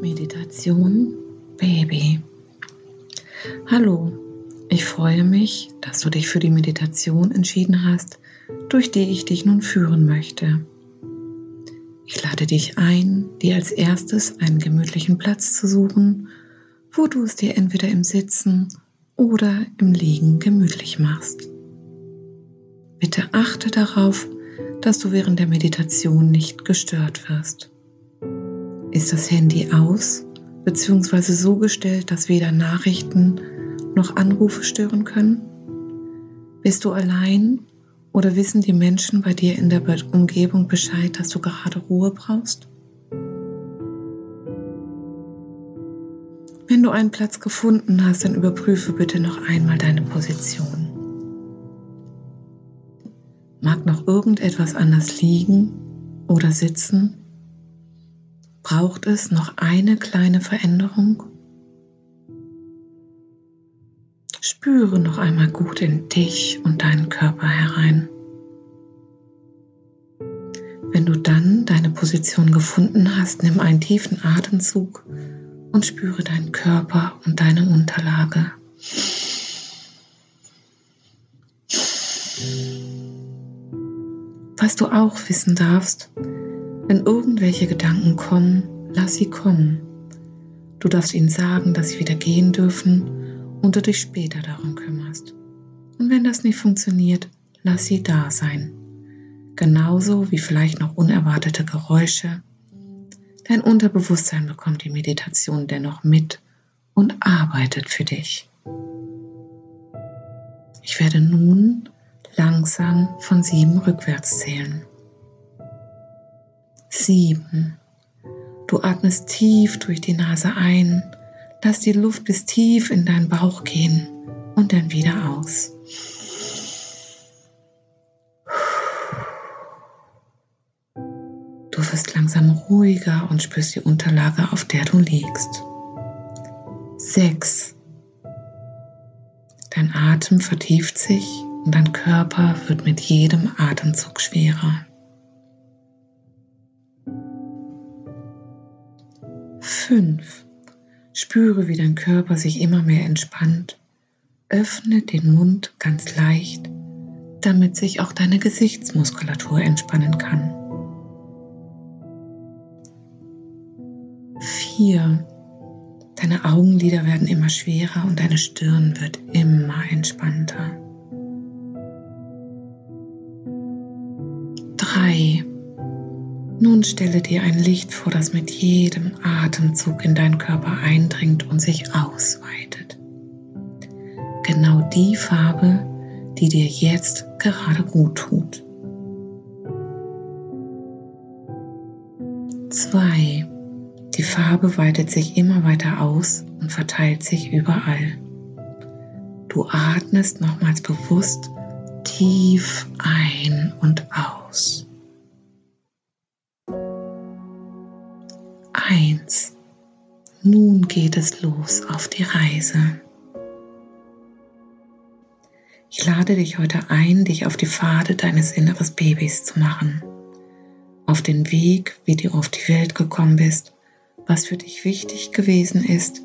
Meditation Baby. Hallo, ich freue mich, dass du dich für die Meditation entschieden hast, durch die ich dich nun führen möchte. Ich lade dich ein, dir als erstes einen gemütlichen Platz zu suchen, wo du es dir entweder im Sitzen oder im Liegen gemütlich machst. Bitte achte darauf, dass du während der Meditation nicht gestört wirst. Ist das Handy aus bzw. so gestellt, dass weder Nachrichten noch Anrufe stören können? Bist du allein oder wissen die Menschen bei dir in der Umgebung Bescheid, dass du gerade Ruhe brauchst? Wenn du einen Platz gefunden hast, dann überprüfe bitte noch einmal deine Position. Mag noch irgendetwas anders liegen oder sitzen? Braucht es noch eine kleine Veränderung? Spüre noch einmal gut in dich und deinen Körper herein. Wenn du dann deine Position gefunden hast, nimm einen tiefen Atemzug und spüre deinen Körper und deine Unterlage. Was du auch wissen darfst, wenn irgendwelche Gedanken kommen, lass sie kommen. Du darfst ihnen sagen, dass sie wieder gehen dürfen und du dich später darum kümmerst. Und wenn das nicht funktioniert, lass sie da sein. Genauso wie vielleicht noch unerwartete Geräusche. Dein Unterbewusstsein bekommt die Meditation dennoch mit und arbeitet für dich. Ich werde nun langsam von sieben rückwärts zählen sieben. Du atmest tief durch die Nase ein, lass die Luft bis tief in deinen Bauch gehen und dann wieder aus. Du wirst langsam ruhiger und spürst die Unterlage, auf der du liegst. Sechs. Dein Atem vertieft sich und dein Körper wird mit jedem Atemzug schwerer. 5. Spüre, wie dein Körper sich immer mehr entspannt. Öffne den Mund ganz leicht, damit sich auch deine Gesichtsmuskulatur entspannen kann. 4. Deine Augenlider werden immer schwerer und deine Stirn wird immer entspannter. 3. Nun stelle dir ein Licht vor, das mit jedem Atemzug in deinen Körper eindringt und sich ausweitet. Genau die Farbe, die dir jetzt gerade gut tut. Zwei. Die Farbe weitet sich immer weiter aus und verteilt sich überall. Du atmest nochmals bewusst tief ein und aus. 1. Nun geht es los auf die Reise. Ich lade dich heute ein, dich auf die Pfade deines inneres Babys zu machen. Auf den Weg, wie du auf die Welt gekommen bist, was für dich wichtig gewesen ist,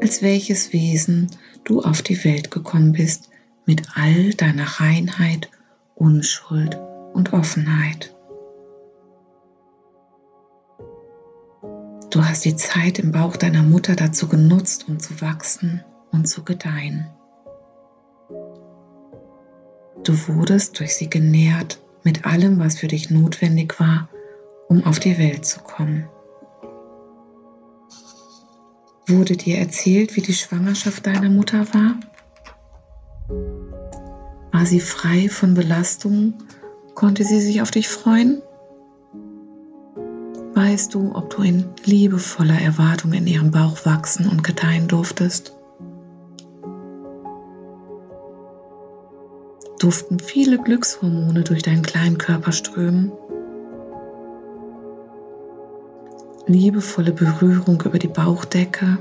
als welches Wesen du auf die Welt gekommen bist, mit all deiner Reinheit, Unschuld und Offenheit. Du hast die Zeit im Bauch deiner Mutter dazu genutzt, um zu wachsen und zu gedeihen. Du wurdest durch sie genährt mit allem, was für dich notwendig war, um auf die Welt zu kommen. Wurde dir erzählt, wie die Schwangerschaft deiner Mutter war? War sie frei von Belastungen? Konnte sie sich auf dich freuen? Weißt du, ob du in liebevoller Erwartung in ihrem Bauch wachsen und gedeihen durftest? Durften viele Glückshormone durch deinen kleinen Körper strömen? Liebevolle Berührung über die Bauchdecke?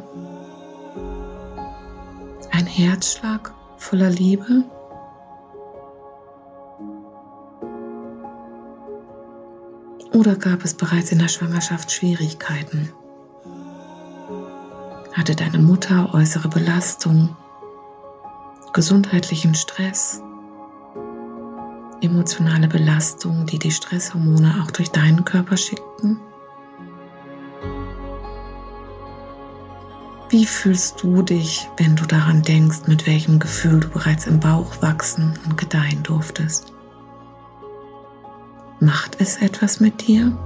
Ein Herzschlag voller Liebe? Oder gab es bereits in der Schwangerschaft Schwierigkeiten? Hatte deine Mutter äußere Belastung, gesundheitlichen Stress, emotionale Belastung, die die Stresshormone auch durch deinen Körper schickten? Wie fühlst du dich, wenn du daran denkst, mit welchem Gefühl du bereits im Bauch wachsen und gedeihen durftest? Macht es etwas mit dir?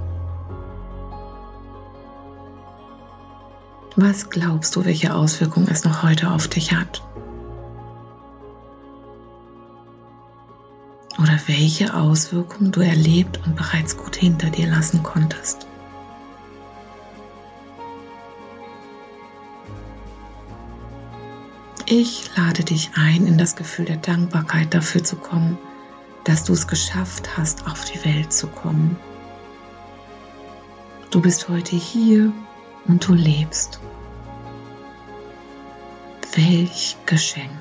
Was glaubst du, welche Auswirkungen es noch heute auf dich hat? Oder welche Auswirkungen du erlebt und bereits gut hinter dir lassen konntest? Ich lade dich ein, in das Gefühl der Dankbarkeit dafür zu kommen, dass du es geschafft hast, auf die Welt zu kommen. Du bist heute hier und du lebst. Welch Geschenk.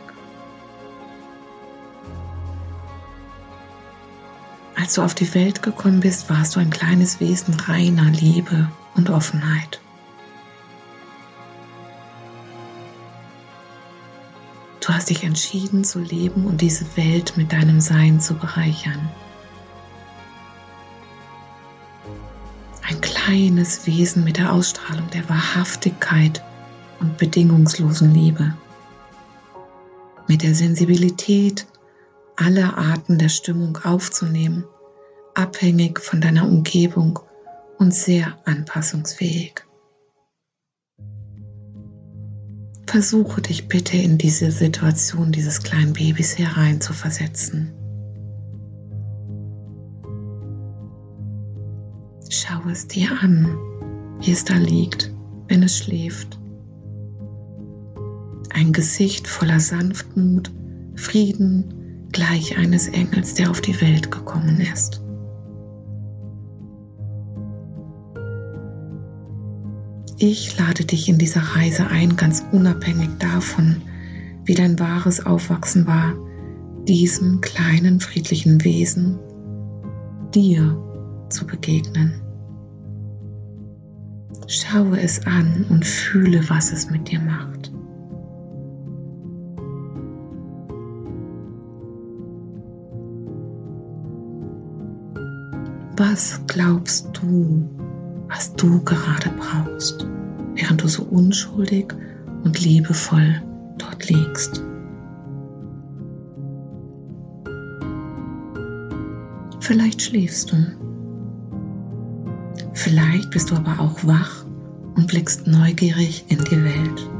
Als du auf die Welt gekommen bist, warst du ein kleines Wesen reiner Liebe und Offenheit. Hast dich entschieden zu leben und diese Welt mit deinem Sein zu bereichern. Ein kleines Wesen mit der Ausstrahlung der Wahrhaftigkeit und bedingungslosen Liebe. Mit der Sensibilität, alle Arten der Stimmung aufzunehmen, abhängig von deiner Umgebung und sehr anpassungsfähig. Versuche dich bitte in diese Situation dieses kleinen Babys hereinzuversetzen. Schau es dir an, wie es da liegt, wenn es schläft. Ein Gesicht voller Sanftmut, Frieden, gleich eines Engels, der auf die Welt gekommen ist. Ich lade dich in dieser Reise ein, ganz unabhängig davon, wie dein wahres Aufwachsen war, diesem kleinen friedlichen Wesen dir zu begegnen. Schaue es an und fühle, was es mit dir macht. Was glaubst du, was du gerade brauchst, während du so unschuldig und liebevoll dort liegst. Vielleicht schläfst du. Vielleicht bist du aber auch wach und blickst neugierig in die Welt.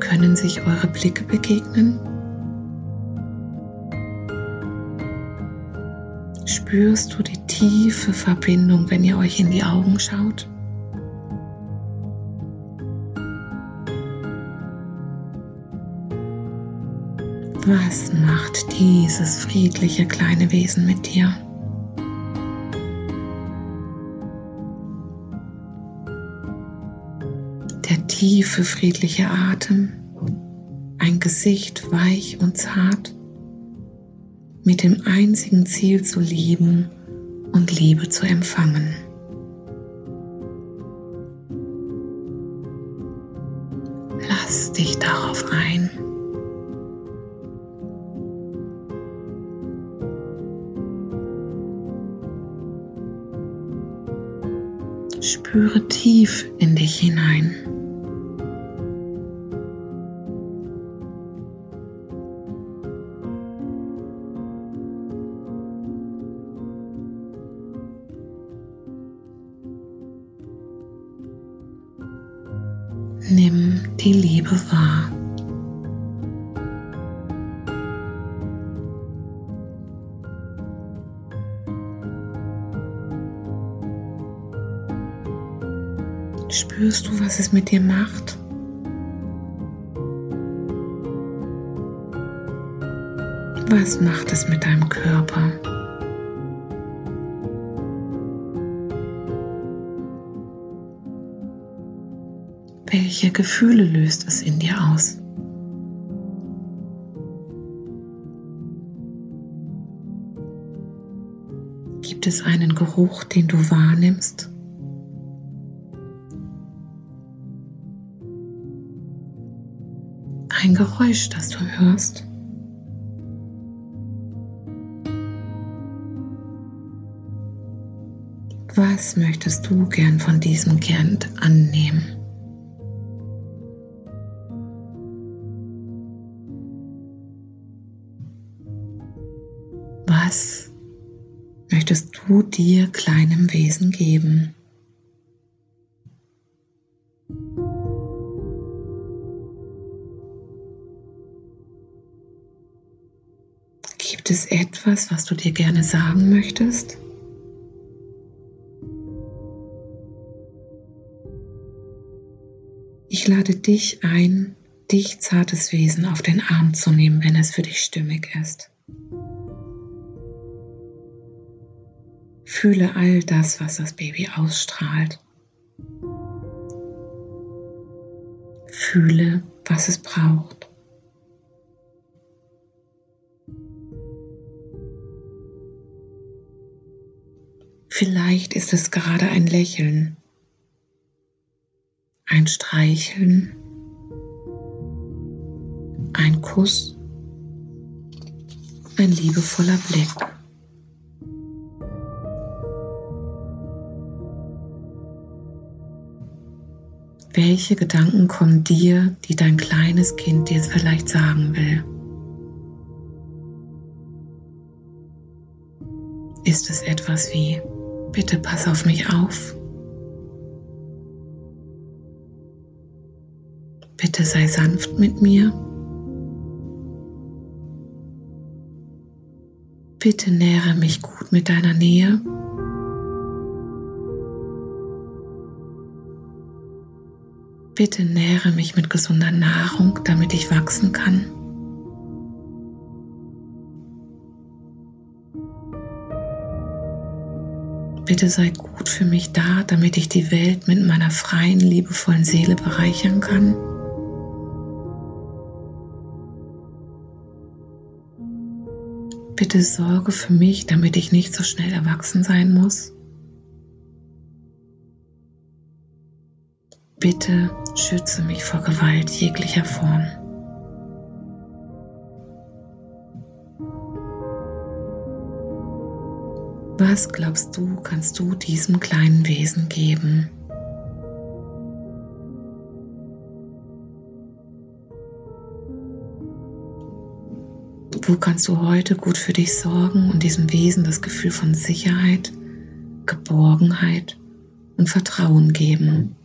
Können sich eure Blicke begegnen? Spürst du die tiefe Verbindung, wenn ihr euch in die Augen schaut? Was macht dieses friedliche kleine Wesen mit dir? Der tiefe friedliche Atem, ein Gesicht weich und zart mit dem einzigen Ziel zu lieben und Liebe zu empfangen. Lass dich darauf ein. Spüre tief in dich hinein. Nimm die Liebe wahr. Spürst du, was es mit dir macht? Was macht es mit deinem Körper? welche Gefühle löst es in dir aus? Gibt es einen Geruch, den du wahrnimmst? Ein Geräusch, das du hörst? Was möchtest du gern von diesem Kind annehmen? Was möchtest du dir kleinem Wesen geben? Gibt es etwas, was du dir gerne sagen möchtest? Ich lade dich ein, dich zartes Wesen auf den Arm zu nehmen, wenn es für dich stimmig ist. Fühle all das, was das Baby ausstrahlt. Fühle, was es braucht. Vielleicht ist es gerade ein Lächeln, ein Streicheln, ein Kuss, ein liebevoller Blick. Welche Gedanken kommen dir, die dein kleines Kind dir vielleicht sagen will? Ist es etwas wie, bitte pass auf mich auf? Bitte sei sanft mit mir. Bitte nähre mich gut mit deiner Nähe. Bitte nähre mich mit gesunder Nahrung, damit ich wachsen kann. Bitte sei gut für mich da, damit ich die Welt mit meiner freien, liebevollen Seele bereichern kann. Bitte sorge für mich, damit ich nicht so schnell erwachsen sein muss. Bitte schütze mich vor Gewalt jeglicher Form. Was glaubst du, kannst du diesem kleinen Wesen geben? Wo kannst du heute gut für dich sorgen und diesem Wesen das Gefühl von Sicherheit, Geborgenheit und Vertrauen geben?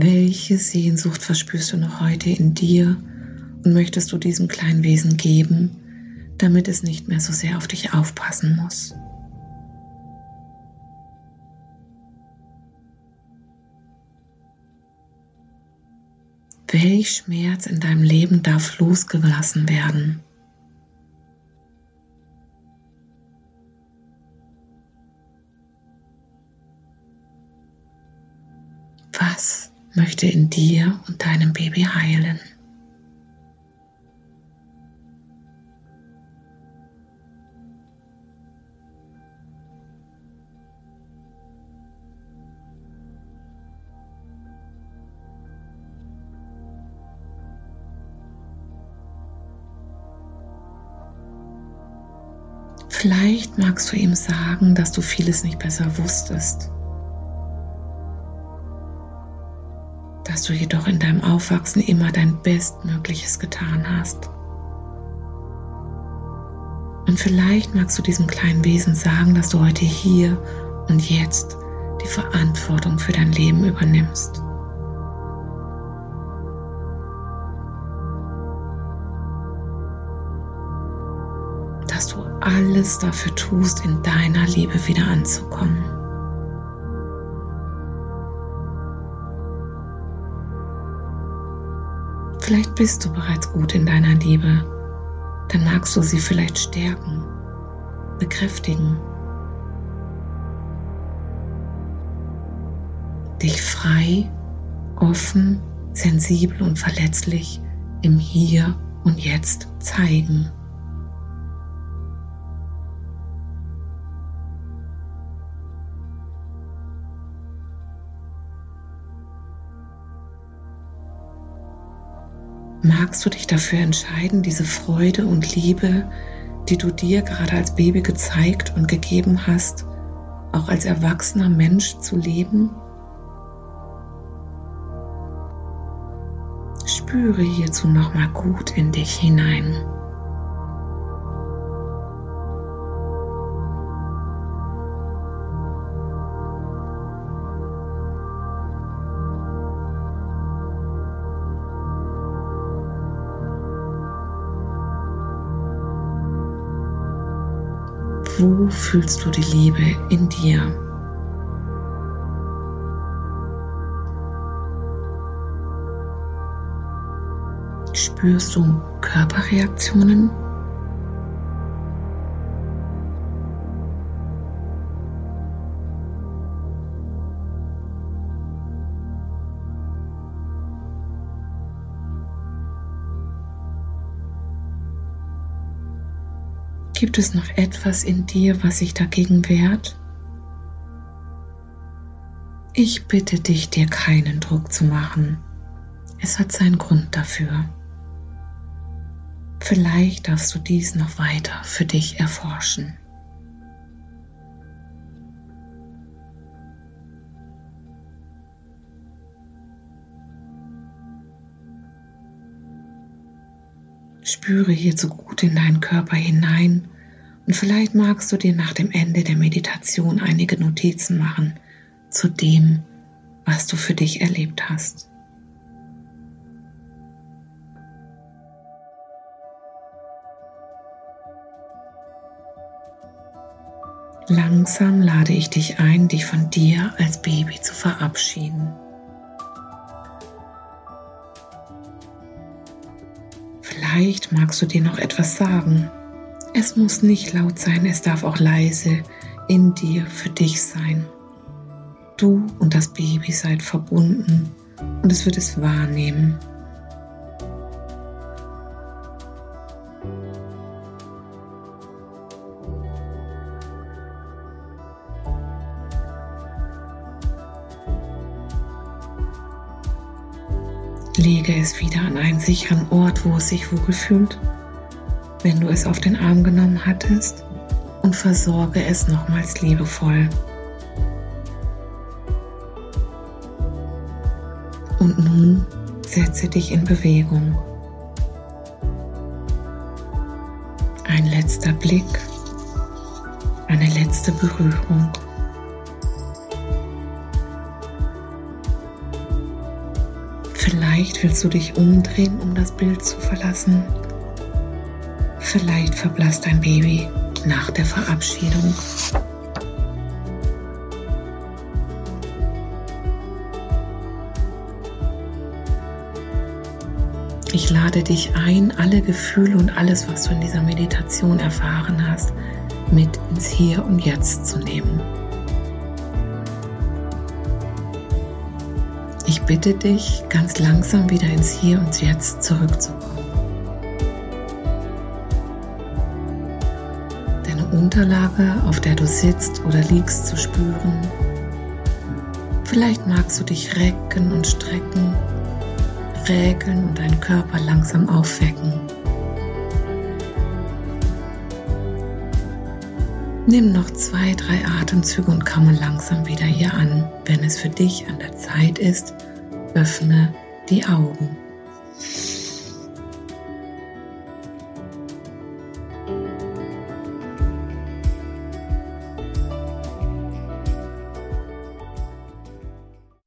Welche Sehnsucht verspürst du noch heute in dir und möchtest du diesem kleinen Wesen geben, damit es nicht mehr so sehr auf dich aufpassen muss? Welch Schmerz in deinem Leben darf losgelassen werden? Möchte in dir und deinem Baby heilen? Vielleicht magst du ihm sagen, dass du vieles nicht besser wusstest, dass du jedoch in deinem Aufwachsen immer dein Bestmögliches getan hast. Und vielleicht magst du diesem kleinen Wesen sagen, dass du heute hier und jetzt die Verantwortung für dein Leben übernimmst. alles dafür tust, in deiner Liebe wieder anzukommen. Vielleicht bist du bereits gut in deiner Liebe, dann magst du sie vielleicht stärken, bekräftigen, dich frei, offen, sensibel und verletzlich im Hier und Jetzt zeigen. Magst du dich dafür entscheiden, diese Freude und Liebe, die du dir gerade als Baby gezeigt und gegeben hast, auch als erwachsener Mensch zu leben? Spüre hierzu nochmal gut in dich hinein. Wo fühlst du die Liebe in dir? Spürst du Körperreaktionen? Gibt es noch etwas in dir, was sich dagegen wehrt? Ich bitte dich, dir keinen Druck zu machen. Es hat seinen Grund dafür. Vielleicht darfst du dies noch weiter für dich erforschen. Spüre hierzu gut in deinen Körper hinein und vielleicht magst du dir nach dem Ende der Meditation einige Notizen machen zu dem, was du für dich erlebt hast. Langsam lade ich dich ein, dich von dir als Baby zu verabschieden. Vielleicht magst du dir noch etwas sagen. Es muss nicht laut sein, es darf auch leise in dir für dich sein. Du und das Baby seid verbunden und es wird es wahrnehmen. Lege es wieder an einen sicheren Ort, wo es sich wohlfühlt, wenn du es auf den Arm genommen hattest, und versorge es nochmals liebevoll. Und nun setze dich in Bewegung. Ein letzter Blick, eine letzte Berührung. Vielleicht willst du dich umdrehen, um das Bild zu verlassen. Vielleicht verblasst dein Baby nach der Verabschiedung. Ich lade dich ein, alle Gefühle und alles, was du in dieser Meditation erfahren hast, mit ins Hier und Jetzt zu nehmen. Bitte dich, ganz langsam wieder ins Hier und Jetzt zurückzukommen. Deine Unterlage, auf der du sitzt oder liegst, zu spüren. Vielleicht magst du dich recken und strecken, räkeln und deinen Körper langsam aufwecken. Nimm noch zwei, drei Atemzüge und komme langsam wieder hier an. Wenn es für dich an der Zeit ist, öffne die Augen.